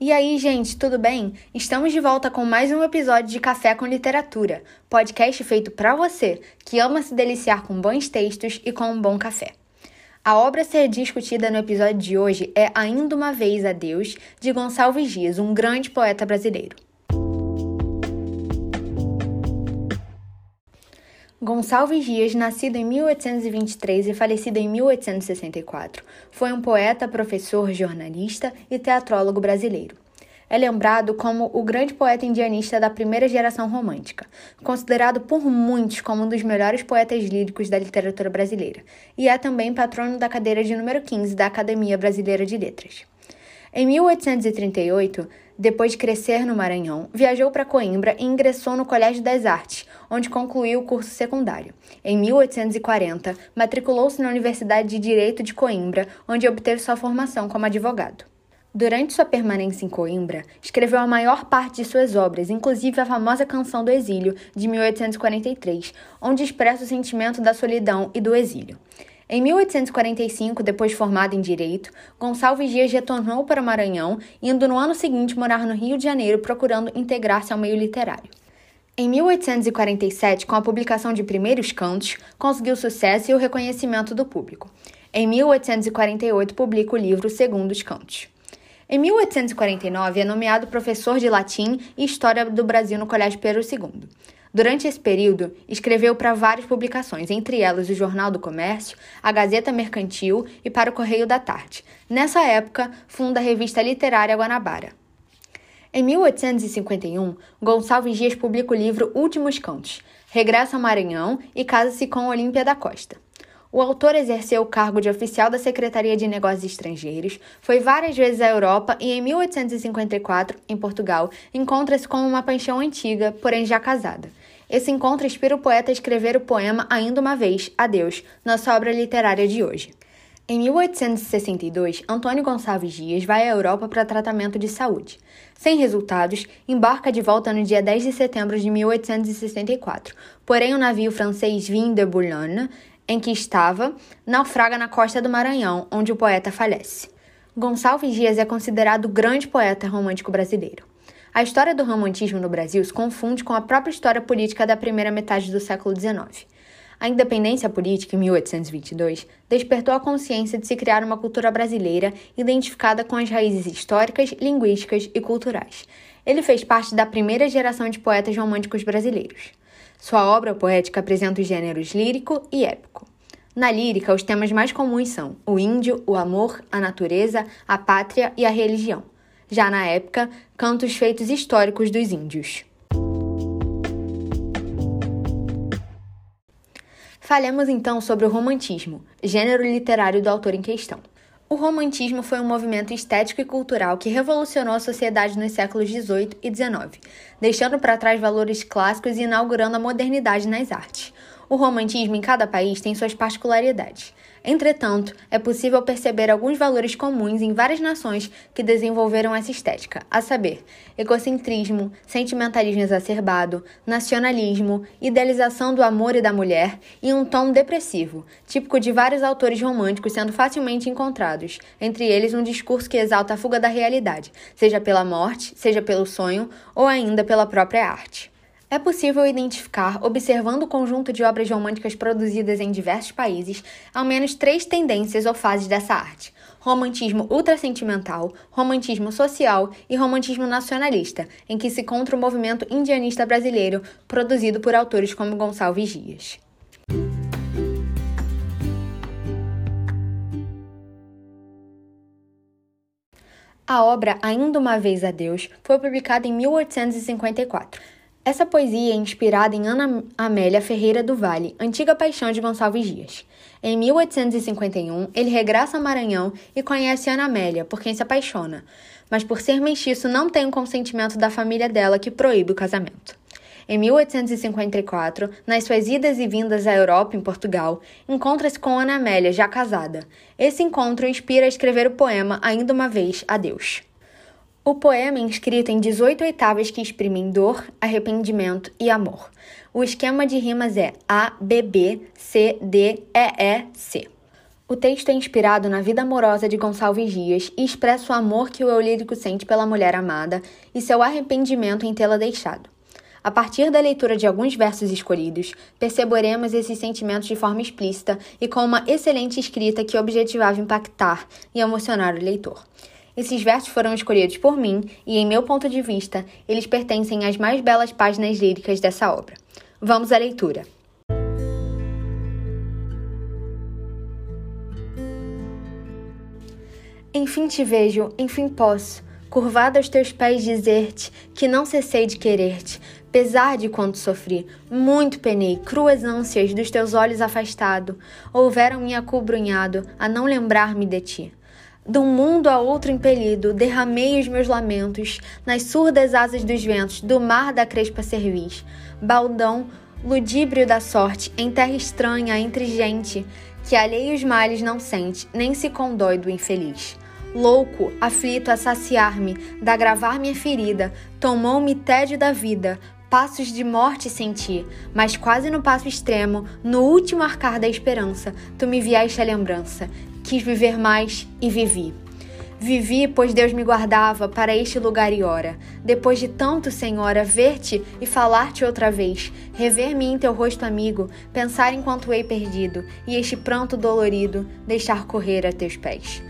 E aí, gente, tudo bem? Estamos de volta com mais um episódio de Café com Literatura, podcast feito para você que ama se deliciar com bons textos e com um bom café. A obra a ser discutida no episódio de hoje é Ainda uma Vez a Deus, de Gonçalves Dias, um grande poeta brasileiro. Gonçalves Dias, nascido em 1823 e falecido em 1864, foi um poeta, professor, jornalista e teatrólogo brasileiro. É lembrado como o grande poeta indianista da primeira geração romântica, considerado por muitos como um dos melhores poetas líricos da literatura brasileira, e é também patrono da cadeira de número 15 da Academia Brasileira de Letras. Em 1838, depois de crescer no Maranhão, viajou para Coimbra e ingressou no Colégio das Artes, onde concluiu o curso secundário. Em 1840, matriculou-se na Universidade de Direito de Coimbra, onde obteve sua formação como advogado. Durante sua permanência em Coimbra, escreveu a maior parte de suas obras, inclusive a famosa Canção do Exílio, de 1843, onde expressa o sentimento da solidão e do exílio. Em 1845, depois formado em Direito, Gonçalves Dias retornou para o Maranhão, indo no ano seguinte morar no Rio de Janeiro procurando integrar-se ao meio literário. Em 1847, com a publicação de Primeiros Cantos, conseguiu sucesso e o reconhecimento do público. Em 1848, publica o livro Segundos Cantos. Em 1849, é nomeado professor de latim e história do Brasil no Colégio Pedro II. Durante esse período, escreveu para várias publicações, entre elas o Jornal do Comércio, a Gazeta Mercantil e para o Correio da Tarde. Nessa época, funda a revista literária Guanabara. Em 1851, Gonçalves Dias publica o livro Últimos Cantos, regressa ao Maranhão e casa-se com Olímpia da Costa. O autor exerceu o cargo de oficial da Secretaria de Negócios Estrangeiros, foi várias vezes à Europa e, em 1854, em Portugal, encontra-se com uma paixão antiga, porém já casada. Esse encontro inspira o poeta a escrever o poema Ainda uma Vez, Adeus, nossa obra literária de hoje. Em 1862, Antônio Gonçalves Dias vai à Europa para tratamento de saúde. Sem resultados, embarca de volta no dia 10 de setembro de 1864. Porém, o navio francês Vin de Boulogne em que estava, naufraga na costa do Maranhão, onde o poeta falece. Gonçalves Dias é considerado o grande poeta romântico brasileiro. A história do romantismo no Brasil se confunde com a própria história política da primeira metade do século XIX. A independência política, em 1822, despertou a consciência de se criar uma cultura brasileira identificada com as raízes históricas, linguísticas e culturais. Ele fez parte da primeira geração de poetas românticos brasileiros. Sua obra poética apresenta os gêneros lírico e épico. Na lírica, os temas mais comuns são o índio, o amor, a natureza, a pátria e a religião. Já na época, canta os feitos históricos dos índios. Falemos então sobre o romantismo, gênero literário do autor em questão. O romantismo foi um movimento estético e cultural que revolucionou a sociedade nos séculos XVIII e XIX, deixando para trás valores clássicos e inaugurando a modernidade nas artes. O romantismo em cada país tem suas particularidades. Entretanto, é possível perceber alguns valores comuns em várias nações que desenvolveram essa estética, a saber, egocentrismo, sentimentalismo exacerbado, nacionalismo, idealização do amor e da mulher e um tom depressivo, típico de vários autores românticos sendo facilmente encontrados, entre eles um discurso que exalta a fuga da realidade, seja pela morte, seja pelo sonho ou ainda pela própria arte. É possível identificar, observando o conjunto de obras românticas produzidas em diversos países, ao menos três tendências ou fases dessa arte: romantismo ultrasentimental, romantismo social e romantismo nacionalista, em que se encontra o movimento indianista brasileiro, produzido por autores como Gonçalves Dias. A obra Ainda uma Vez a Deus foi publicada em 1854. Essa poesia é inspirada em Ana Amélia Ferreira do Vale, antiga paixão de Gonçalves Dias. Em 1851, ele regressa ao Maranhão e conhece Ana Amélia, por quem se apaixona, mas por ser mestiço não tem o consentimento da família dela que proíbe o casamento. Em 1854, nas suas idas e vindas à Europa em Portugal, encontra-se com Ana Amélia, já casada. Esse encontro inspira a escrever o poema Ainda uma Vez, Adeus. O poema é escrito em 18 oitavas que exprimem dor, arrependimento e amor. O esquema de rimas é A, B, B, C, D, E, E, C. O texto é inspirado na vida amorosa de Gonçalves Dias e expressa o amor que o eu lírico sente pela mulher amada e seu arrependimento em tê-la deixado. A partir da leitura de alguns versos escolhidos, perceberemos esses sentimentos de forma explícita e com uma excelente escrita que objetivava impactar e emocionar o leitor. Esses versos foram escolhidos por mim e, em meu ponto de vista, eles pertencem às mais belas páginas líricas dessa obra. Vamos à leitura. Enfim te vejo, enfim posso, curvado aos teus pés, dizer-te que não cessei de querer-te, pesar de quanto sofri. Muito penei, cruas ânsias dos teus olhos afastado, houveram-me acubrunhado a não lembrar-me de ti. De um mundo a outro impelido, derramei os meus lamentos nas surdas asas dos ventos, do mar da crespa cerviz. Baldão, ludíbrio da sorte, em terra estranha, entre gente, que alheios males não sente, nem se condói do infeliz. Louco, aflito a saciar-me, da agravar minha ferida, tomou-me tédio da vida, passos de morte senti, mas quase no passo extremo, no último arcar da esperança, tu me vieste a lembrança. Quis viver mais e vivi. Vivi, pois Deus me guardava para este lugar e hora. Depois de tanto, Senhora, ver-te e falar-te outra vez, rever-me em teu rosto amigo, pensar enquanto hei perdido, e este pranto dolorido deixar correr a teus pés.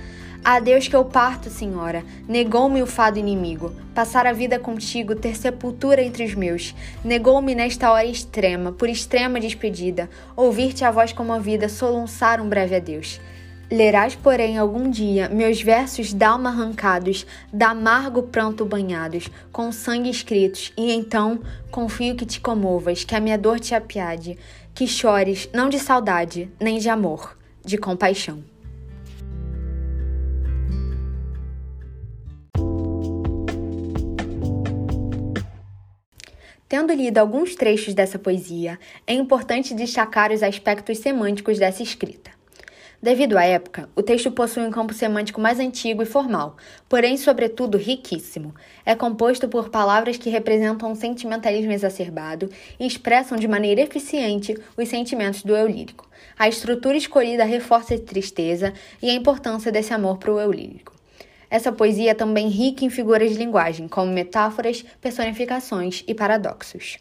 A Deus que eu parto, Senhora, negou-me o fado inimigo. Passar a vida contigo, ter sepultura entre os meus. Negou-me nesta hora extrema, por extrema despedida, ouvir-te a voz comovida, soluçar um breve adeus. Lerás, porém, algum dia meus versos d'alma arrancados, d'amargo pranto banhados, com sangue escritos, e então confio que te comovas, que a minha dor te apiade, que chores não de saudade, nem de amor, de compaixão. Tendo lido alguns trechos dessa poesia, é importante destacar os aspectos semânticos dessa escrita. Devido à época, o texto possui um campo semântico mais antigo e formal, porém, sobretudo, riquíssimo. É composto por palavras que representam um sentimentalismo exacerbado e expressam de maneira eficiente os sentimentos do eu lírico. A estrutura escolhida reforça a tristeza e a importância desse amor para o eu lírico. Essa poesia é também rica em figuras de linguagem, como metáforas, personificações e paradoxos.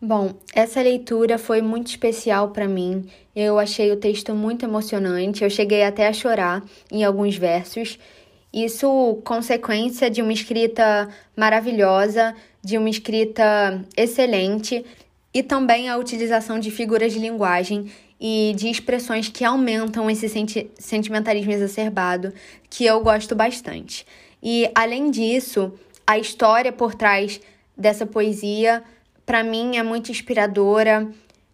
Bom, essa leitura foi muito especial para mim. Eu achei o texto muito emocionante. Eu cheguei até a chorar em alguns versos. Isso consequência de uma escrita maravilhosa, de uma escrita excelente e também a utilização de figuras de linguagem e de expressões que aumentam esse senti sentimentalismo exacerbado, que eu gosto bastante. E além disso, a história por trás dessa poesia, para mim, é muito inspiradora,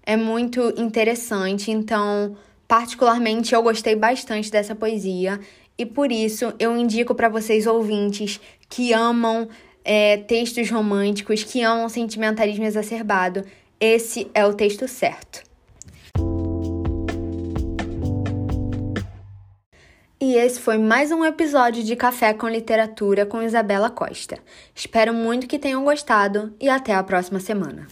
é muito interessante. Então, particularmente, eu gostei bastante dessa poesia e por isso eu indico para vocês ouvintes que amam é, textos românticos, que amam sentimentalismo exacerbado, esse é o texto certo. E esse foi mais um episódio de Café com Literatura com Isabela Costa. Espero muito que tenham gostado e até a próxima semana.